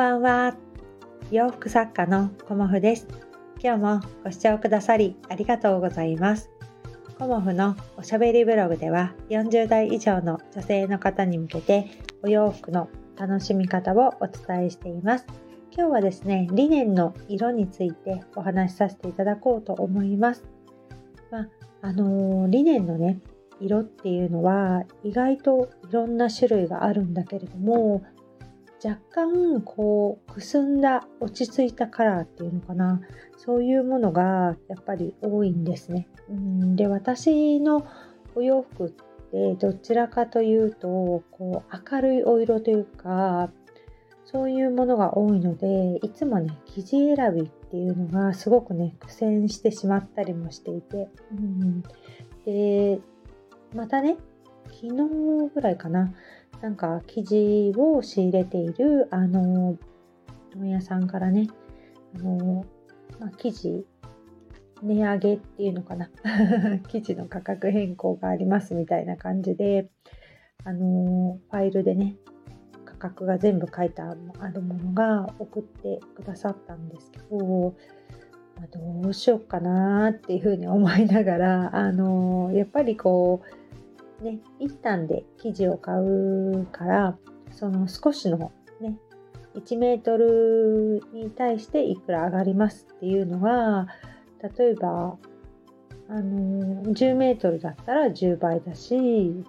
ばんは。洋服作家のコモフです。今日もご視聴くださりありがとうございます。コモフのおしゃべりブログでは40代以上の女性の方に向けてお洋服の楽しみ方をお伝えしています。今日はですね、リネンの色についてお話しさせていただこうと思います。まあ、あのー、リネンのね、色っていうのは意外といろんな種類があるんだけれども若干こうくすんだ落ち着いたカラーっていうのかな。そういうものがやっぱり多いんですね。うんで私のお洋服ってどちらかというとこう明るいお色というかそういうものが多いのでいつもね生地選びっていうのがすごくね苦戦してしまったりもしていて、うん、でまたね昨日ぐらいかな。なんか生地を仕入れているあの問屋さんからねあの、まあ、生地値上げっていうのかな。生地の価格変更がありますみたいな感じであのファイルでね価格が全部書いてあるものが送ってくださったんですけど、まあ、どうしようかなっていうふうに思いながらあのやっぱりこうね、一旦で生地を買うから、その少しのね、1メートルに対していくら上がりますっていうのが、例えば、あの10メートルだったら10倍だし、ね、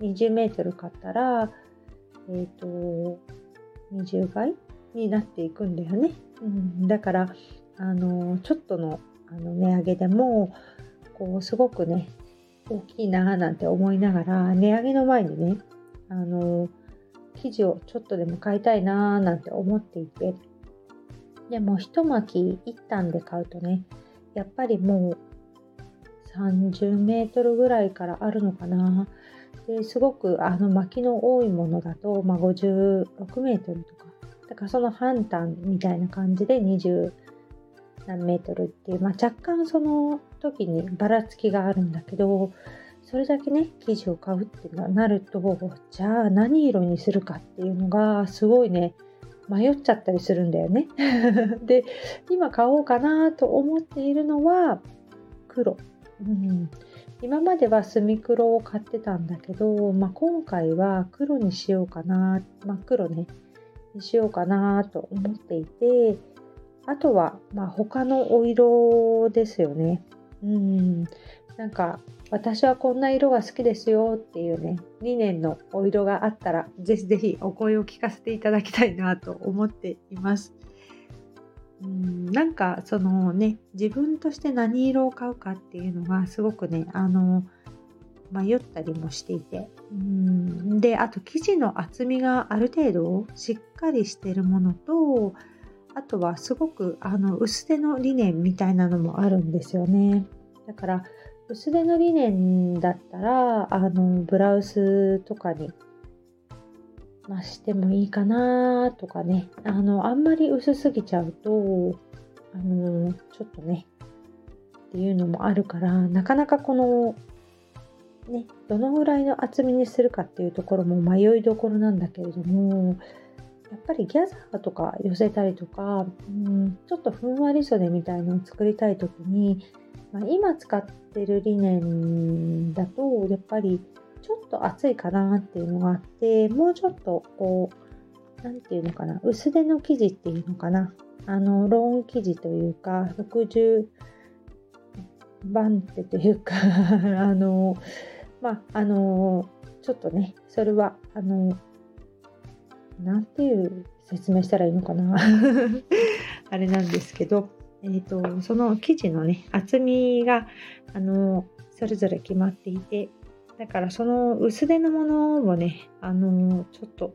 20メートル買ったら、えっ、ー、と、20倍になっていくんだよね。うん、だから、あのちょっとのあの値上げでも、こう、すごくね、大きいななんて思いながら値上げの前にねあの生地をちょっとでも買いたいななんて思っていてでも一巻一旦で買うとねやっぱりもう30メートルぐらいからあるのかなですごくあの巻きの多いものだと、まあ、56メートルとか。だからその半単みたいな感じで20何メートルっていう、まあ、若干その時にばらつきがあるんだけどそれだけね生地を買うってなるとじゃあ何色にするかっていうのがすごいね迷っちゃったりするんだよね。で今買おうかなと思っているのは黒。うん、今までは墨黒を買ってたんだけど、まあ、今回は黒にしようかな真っ黒ねにしようかなと思っていてあとは、まあ、他のお色ですよね。うん。なんか、私はこんな色が好きですよっていうね、2年のお色があったら、ぜひぜひお声を聞かせていただきたいなと思っています。うんなんかそのね自分として何色を買うかっていうのがすごくねあの迷ったりもしていてうんであと生地の厚みがある程度しっかりしてるものとあとはすごくあの薄手のリネンみたいなのもあるんですよね。だから薄手のリネンだったらあのブラウスとかにましてもいいかなとかねあのあんまり薄すぎちゃうとあのちょっとねっていうのもあるからなかなかこのねどのぐらいの厚みにするかっていうところも迷いどころなんだけれどもやっぱりギャザーとか寄せたりとか、うん、ちょっとふんわり袖みたいのを作りたい時に、まあ、今使ってるリネンだとやっぱりちょっと厚いかなっていうのがあってもうちょっとこう何て言うのかな薄手の生地っていうのかなあのローン生地というか60番手というか あのまああのちょっとねそれはあのなんていう説明したらいいのかな。あれなんですけど、えーと、その生地のね厚みがあのそれぞれ決まっていてだからその薄手のものをねあのちょっと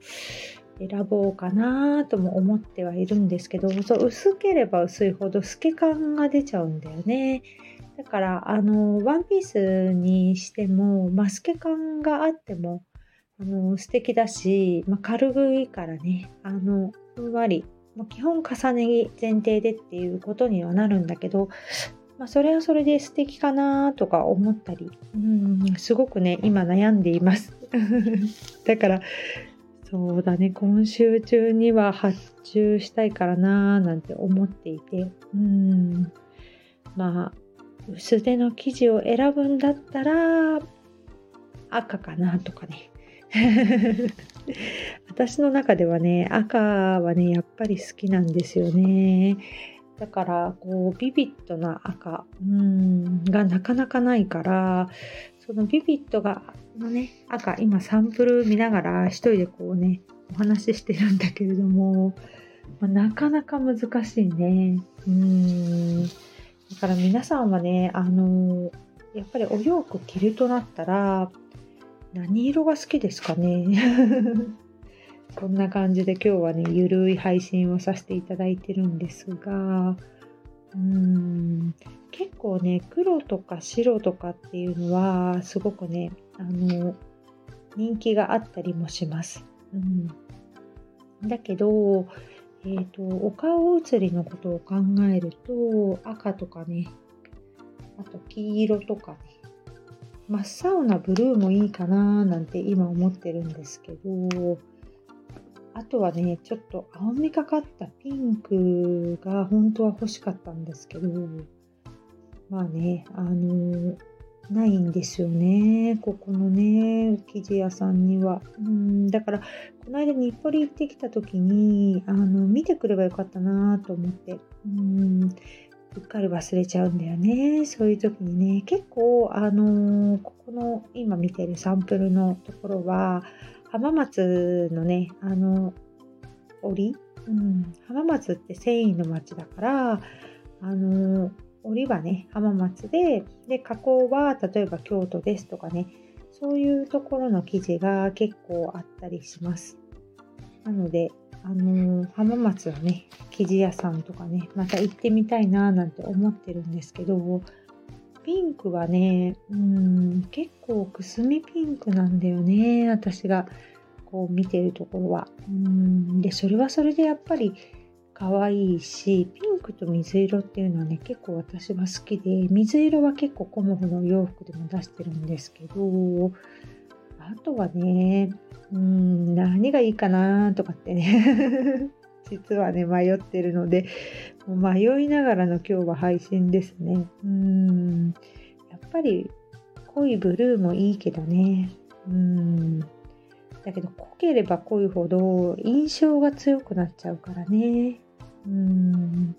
選ぼうかなとも思ってはいるんですけどそう薄ければ薄いほど透け感が出ちゃうんだよね。だからあのワンピースにしてもマスケ感があってもあの素敵だし、まあ、軽いからね。あのふんわり、まあ、基本重ね着前提でっていうことにはなるんだけど、まあ、それはそれで素敵かなとか思ったり。うんすごくね今悩んでいます。だからそうだね、今週中には発注したいからなーなんて思っていて、うん、まあ、薄手の生地を選ぶんだったら、赤かなとかね。私の中ではね、赤はね、やっぱり好きなんですよね。だから、こう、ビビッドな赤、うん、がなかなかないから、そのビビッドが、のね、赤、今サンプル見ながら一人でこうね、お話ししてるんだけれども、まあ、なかなか難しいね。うん。だから皆さんはね、あの、やっぱりお洋服着るとなったら、何色が好きですかね？こんな感じで今日はね、ゆるい配信をさせていただいてるんですが、うーん、結構ね、黒とか白とかっていうのは、すごくね、あの、人気があったりもします。うん、だけど、えーと、お顔写りのことを考えると赤とかねあと黄色とかね真っ青なブルーもいいかななんて今思ってるんですけどあとはねちょっと青みがかったピンクが本当は欲しかったんですけどまあねあのないんですよねここのね生地屋さんには。うんだからこの間日暮里行ってきた時にあの見てくればよかったなと思って。うんうっかり忘れちゃうんだよね。そういう時にね、結構、あのー、ここの今見てるサンプルのところは、浜松のね、あの、折うん、浜松って繊維の町だから、あのー、折はね、浜松で、で、加工は例えば京都ですとかね、そういうところの生地が結構あったりします。なので、あのー、浜松はね、生地屋さんとかね、また行ってみたいななんて思ってるんですけど、ピンクはね、うん、結構くすみピンクなんだよね、私がこう見てるところは。うんで、それはそれでやっぱり可愛いし、ピンクと水色っていうのはね、結構私は好きで、水色は結構コモフの洋服でも出してるんですけど、あとはね、うん、何がいいかなとかってね 実はね、迷ってるので、もう迷いながらの今日は配信ですね。うん、やっぱり濃いブルーもいいけどね。うん、だけど濃ければ濃いほど印象が強くなっちゃうからね。うん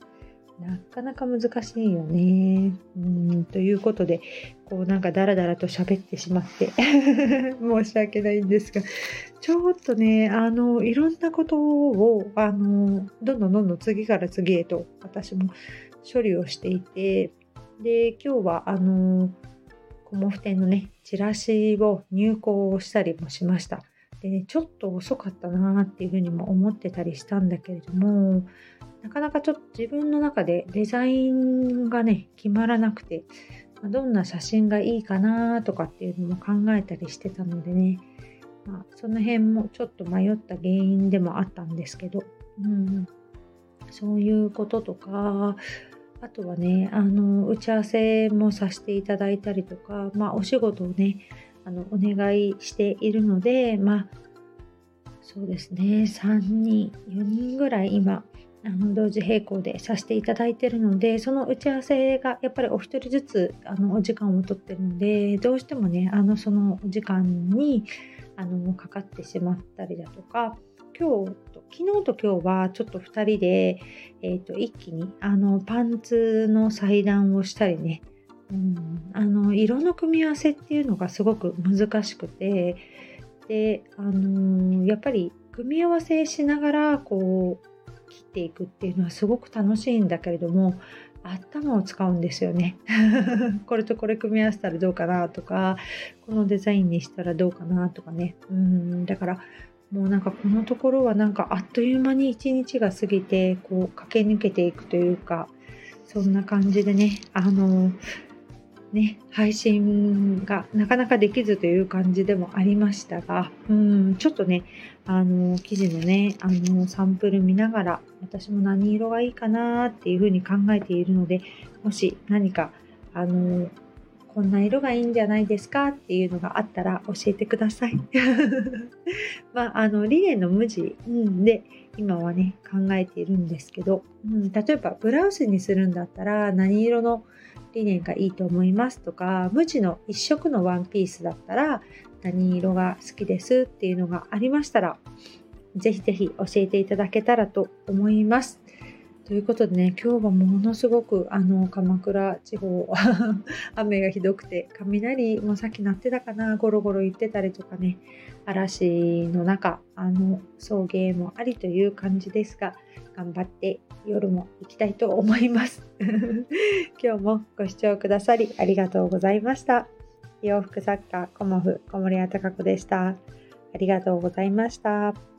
なかなか難しいよね。うんということで、こうなんかダラダラと喋ってしまって 申し訳ないんですが、ちょっとね、あの、いろんなことを、あの、どんどんどんどん次から次へと私も処理をしていて、で、今日はあの、コモフ店のね、チラシを入稿をしたりもしました。で、ね、ちょっと遅かったなっていうふうにも思ってたりしたんだけれども、なかなかちょっと自分の中でデザインがね、決まらなくて、どんな写真がいいかなとかっていうのも考えたりしてたのでね、まあ、その辺もちょっと迷った原因でもあったんですけど、うん、そういうこととか、あとはね、あの、打ち合わせもさせていただいたりとか、まあ、お仕事をね、あの、お願いしているので、まあ、そうですね、3人、4人ぐらい今、あの同時並行でさせていただいているのでその打ち合わせがやっぱりお一人ずつあのお時間をとってるのでどうしてもねあのその時間にあのかかってしまったりだとか今日と昨日と今日はちょっと2人で、えーと、一気にあのパンツの裁断をしたりね、うん、あの色の組み合わせっていうのがすごく難しくてで、あの、やっぱり組み合わせしながらこう切っていくっていうのはすごく楽しいんだけれども頭を使うんですよね。これとこれ組み合わせたらどうかなとかこのデザインにしたらどうかなとかねうんだからもうなんかこのところはなんかあっという間に一日が過ぎてこう駆け抜けていくというかそんな感じでねあのね、配信がなかなかできずという感じでもありましたが、うん、ちょっとね、あの、記事のね、あの、サンプル見ながら、私も何色がいいかなっていうふうに考えているので、もし何か、あの、こんな色がいいんじゃないですか？っていうのがあったら教えてください。まあ、あのリネンの無地、うん、で今はね考えているんですけど、うん、例えばブラウスにするんだったら何色のリネンがいいと思いますとか無地の一色のワンピースだったら何色が好きですっていうのがありましたらぜひぜひ教えていただけたらと思います。ということでね、今日はものすごくあの鎌倉地方 雨がひどくて雷もさっき鳴ってたかなゴロゴロ言ってたりとかね嵐の中あの送迎もありという感じですが頑張って夜も行きたいと思います。今日もご視聴くださりありがとうございました。洋服作家コモフ小森屋隆子でした。ありがとうございました。